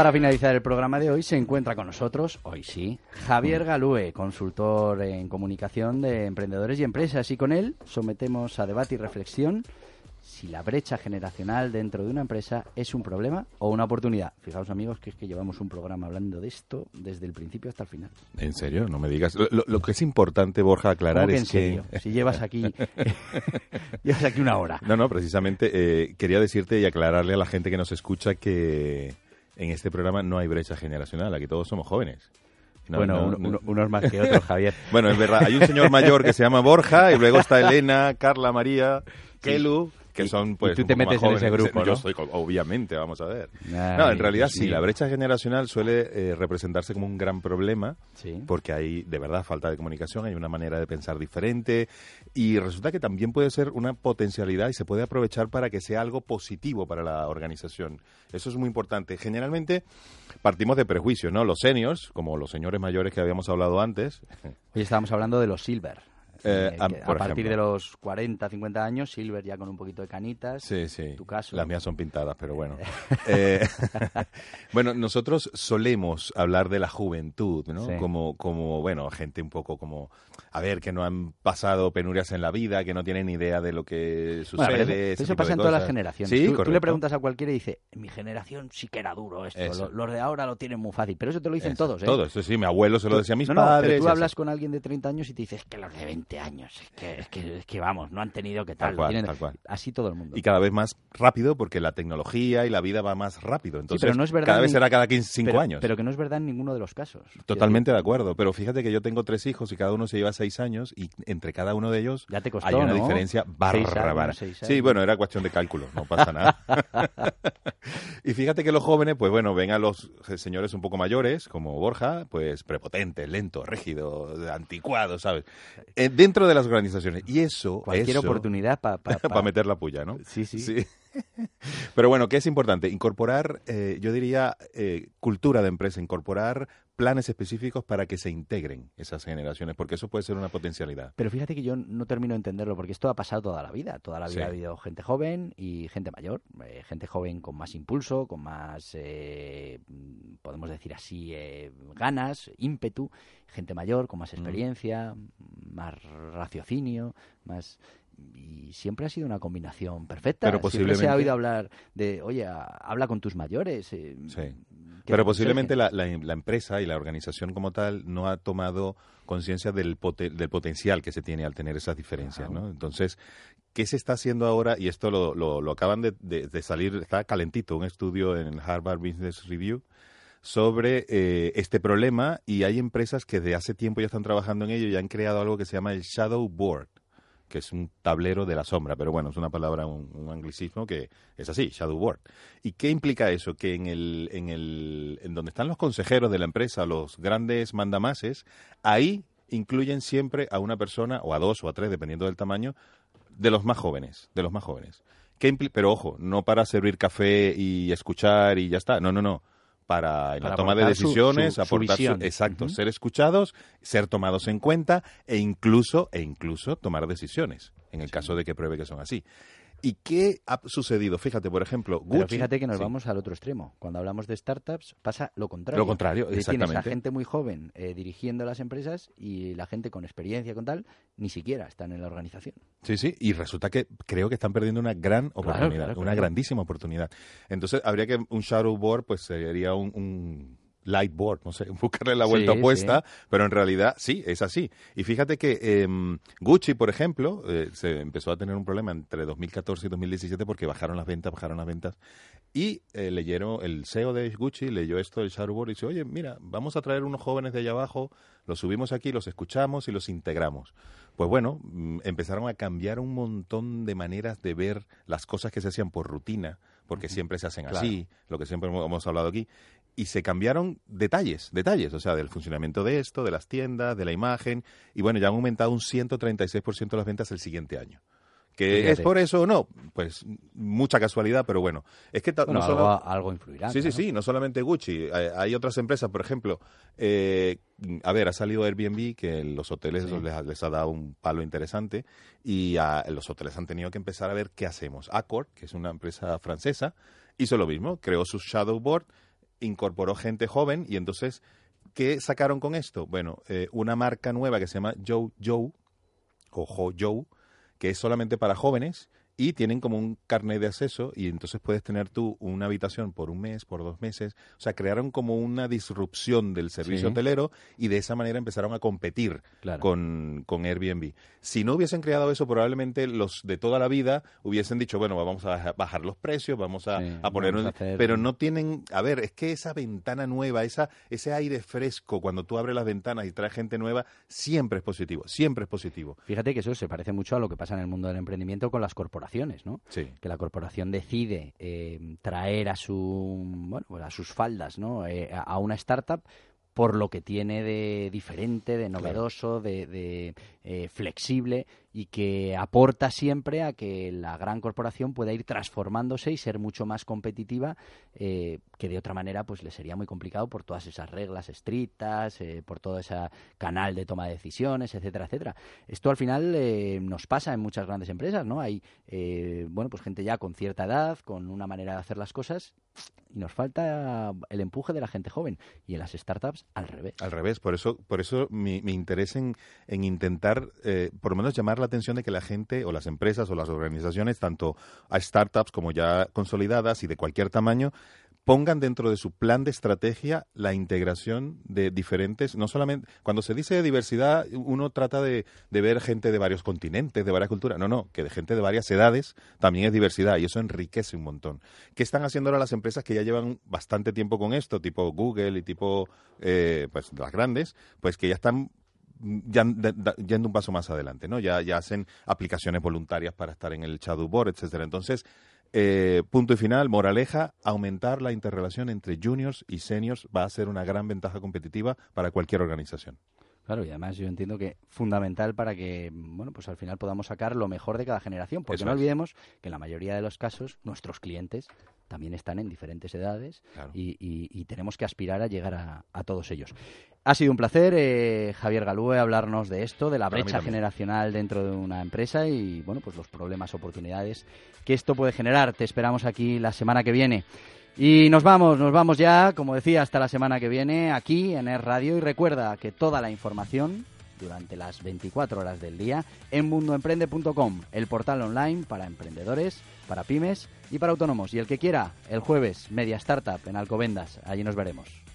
para finalizar el programa de hoy se encuentra con nosotros, hoy sí, Javier Galúe, consultor en comunicación de emprendedores y empresas. Y con él sometemos a debate y reflexión si la brecha generacional dentro de una empresa es un problema o una oportunidad. Fijaos amigos que es que llevamos un programa hablando de esto desde el principio hasta el final. ¿En serio? No me digas. Lo, que es importante, Borja, aclarar ¿Cómo que es en serio? que... Si llevas aquí, llevas aquí una hora. No, no, precisamente eh, quería decirte y aclararle a la gente que nos escucha que en este programa no hay brecha generacional, aquí todos somos jóvenes. No, bueno, no, uno- no. unos más que otros, Javier. Bueno, es verdad, hay un señor mayor que se llama Borja y luego está Elena, Carla, María, Kelu, que Y- son y pues tú un te metes en ese grupo, Yo obviamente, vamos a ver. Ay, no, en realidad sí, la brecha generacional suele eh, representarse como un gran problema Sí. porque hay de verdad falta de comunicación, hay una manera de pensar diferente y resulta que también puede ser una potencialidad y se puede aprovechar para que sea algo positivo para la organización. Eso es muy importante. Generalmente partimos de prejuicios, ¿no? Los seniors, como los señores mayores que habíamos hablado antes, Hoy estábamos hablando de los silver. Eh, Eh, a- partir ejemplo. de los 40, 50 años, silver ya con un poquito de canitas. Sí, sí. Tu caso. Las mías son pintadas, pero bueno. Eh, bueno, nosotros solemos hablar de la juventud, ¿no? Sí. Como, como, bueno, gente un poco como, a ver, que no han pasado penurias en la vida, que no tienen idea de lo que sucede. Bueno, eso, pasa en todas las generaciones. Sí, tú, tú le preguntas a cualquiera y dice, en mi generación sí que era duro esto. Los de ahora lo tienen muy fácil. Pero eso te lo dicen Eso, todos, ¿eh? Todos, sí, mi abuelo se lo decía a mis no, no, padres. pero tú así. hablas con alguien de 30 años y te dices, es que los de 20 años, es que, es que, es que vamos, no han tenido que tal. Cual, tienen- tal cual. Así todo el mundo. Y cada vez más rápido porque la tecnología y la vida va más rápido. Entonces, pero no es verdad cada vez ni- será cada 15, 5 pero, años. Pero que no es verdad en ninguno de los casos. Totalmente de acuerdo, pero fíjate que yo tengo tres hijos y cada uno se lleva seis años y entre cada uno de ellos Ya te costó, hay una ¿no? diferencia bárbara. Sí, bueno, era cuestión de cálculo, no pasa nada. y fíjate que los jóvenes, pues bueno, ven a los señores un poco mayores, como Borja, pues prepotente, lento, rígido, anticuado, ¿sabes? Eh, dentro de las organizaciones. Y eso... Cualquier eso- oportunidad para... para meter la puya, ¿no? Sí, sí. Pero bueno, ¿qué es importante? Incorporar, eh, yo diría, eh, cultura de empresa, incorporar planes específicos para que se integren esas generaciones, porque eso puede ser una potencialidad. Pero fíjate que yo no termino de entenderlo, porque esto ha pasado toda la vida. Toda la vida Sí. ha habido gente joven y gente mayor. Eh, gente joven con más impulso, con más, eh, mm, podemos decir así, eh, ganas, ímpetu. Gente mayor con Mm. más experiencia, más raciocinio, más... Y siempre ha sido una combinación perfecta. Pero Siempre se posiblemente- ha oído hablar de, oye, habla con tus mayores. eh, Sí. ¿Qué Pero posiblemente la, la- la empresa y la organización como tal no ha tomado conciencia del, pote- del potencial que se tiene al tener esas diferencias, ¿no? Entonces, ¿qué se está haciendo ahora? Y esto lo, lo- lo acaban de, de- de salir, está calentito, un estudio en el Harvard Business Review sobre eh, este problema y hay empresas que de hace tiempo ya están trabajando en ello y han creado algo que se llama el Shadow Board que es un tablero de la sombra, pero bueno, es una palabra, un, anglicismo que es así, shadow board. ¿Y qué implica eso? Que en el, en el, en donde están los consejeros de la empresa, los grandes mandamases, ahí incluyen siempre a una persona, o a dos o a tres, dependiendo del tamaño, de los más jóvenes, de los más jóvenes. ¿Qué pero ojo, no para servir café y escuchar y ya está, no, no, no. Para en Para la toma de decisiones, su- su aportar su- visión. exacto, ser escuchados, ser tomados en cuenta e incluso, e incluso tomar decisiones, en el caso de que pruebe que son así. ¿Y qué ha sucedido? Fíjate, por ejemplo, Gucci... Pero fíjate que nos Sí. vamos al otro extremo. Cuando hablamos de startups pasa lo contrario. Lo contrario, decir, Tienes a exactamente. gente muy joven eh, dirigiendo las empresas y la gente con experiencia con tal ni siquiera están en la organización. Sí, sí, y resulta que creo que están perdiendo una gran oportunidad, claro, una claro. grandísima oportunidad. Entonces, habría que un shadow board, pues sería un, un light board, no sé, buscarle la vuelta Sí, opuesta, pero en realidad sí, es así. Y fíjate que em, Gucci, por ejemplo, eh, se empezó a tener un problema entre 2014 y 2017 porque bajaron las ventas, bajaron las ventas. Y eh, leyeron, el CEO de Gucci leyó esto del shadow board y dice, oye, mira, vamos a traer unos jóvenes de allá abajo, los subimos aquí, los escuchamos y los integramos. Pues bueno, mm, empezaron a cambiar un montón de maneras de ver las cosas que se hacían por rutina, porque siempre se hacen Claro. así, lo que siempre hemos hablado aquí, y se cambiaron detalles, detalles, o sea, del funcionamiento de esto, de las tiendas, de la imagen, y bueno, ya han aumentado un 136% las ventas el siguiente año. ¿Que Fíjate. es por eso o no? Pues mucha casualidad, pero bueno. Es que Bueno, no algo, solo... algo influirá. Sí, sí, sí, no solamente Gucci, hay, hay otras empresas, por ejemplo, eh, a ver, ha salido Airbnb, que los hoteles Sí. les, ha- les ha dado un palo interesante, y a- los hoteles han tenido que empezar a ver qué hacemos. Accor, que es una empresa francesa, hizo lo mismo, creó su shadow board, incorporó gente joven y entonces, ¿qué sacaron con esto? Bueno, eh, una marca nueva que se llama Joe Joe, o Jo Joe, que es solamente para jóvenes y tienen como un carnet de acceso y entonces puedes tener tú una habitación por un mes, por dos meses. O sea, crearon como una disrupción del servicio hotelero y de esa manera empezaron a competir con, con, Airbnb. Si no hubiesen creado eso, probablemente los de toda la vida hubiesen dicho, bueno, vamos a bajar los precios, vamos a, poner... un... Pero no tienen... A ver, es que esa ventana nueva, esa, ese aire fresco, cuando tú abres las ventanas y traes gente nueva, siempre es positivo, siempre es positivo. Fíjate que eso se parece mucho a lo que pasa en el mundo del emprendimiento con las corporaciones ¿no? Que la corporación decide eh, traer a su bueno, a sus faldas, ¿no? Eh, a una startup por lo que tiene de diferente, de novedoso, de, eh, flexible y que aporta siempre a que la gran corporación pueda ir transformándose y ser mucho más competitiva, eh, que de otra manera pues le sería muy complicado por todas esas reglas estrictas, eh, por todo ese canal de toma de decisiones, etcétera, etcétera. Esto al final nos pasa en muchas grandes empresas, ¿no? Hay, bueno, pues gente ya con cierta edad, con una manera de hacer las cosas y nos falta el empuje de la gente joven y en las startups al revés. Al revés, por eso, por eso mi, interés en, intentar, eh, por lo menos llamar la atención de que la gente o las empresas o las organizaciones, tanto a startups como ya consolidadas y de cualquier tamaño, pongan dentro de su plan de estrategia la integración de diferentes, no solamente, cuando se dice diversidad, uno trata de, ver gente de varios continentes, de varias culturas, no, no, que de gente de varias edades también es diversidad y eso enriquece un montón. ¿Qué están haciendo ahora las empresas que ya llevan bastante tiempo con esto, tipo Google y tipo, eh, pues las grandes, pues que ya están ya, yendo un paso más adelante, ¿no? Ya, ya hacen aplicaciones voluntarias para estar en el shadow board, etcétera. Entonces, eh, punto y final, moraleja, aumentar la interrelación entre juniors y seniors va a ser una gran ventaja competitiva para cualquier organización. Claro, y además yo entiendo que fundamental para que, bueno, pues al final podamos sacar lo mejor de cada generación, porque no olvidemos que en la mayoría de los casos nuestros clientes también están en diferentes edades y, tenemos que aspirar a llegar a, todos ellos. Ha sido un placer, eh, Javier Galúe, hablarnos de esto, de la brecha generacional dentro de una empresa y, bueno, pues los problemas, oportunidades que esto puede generar. Te esperamos aquí la semana que viene. Y nos vamos, nos vamos ya, como decía, hasta la semana que viene aquí en el Radio y recuerda que toda la información durante las 24 horas del día en mundoemprende.com, el portal online para emprendedores, para pymes y para autónomos. Y el que quiera, el jueves, Media Startup en Alcobendas. Allí nos veremos.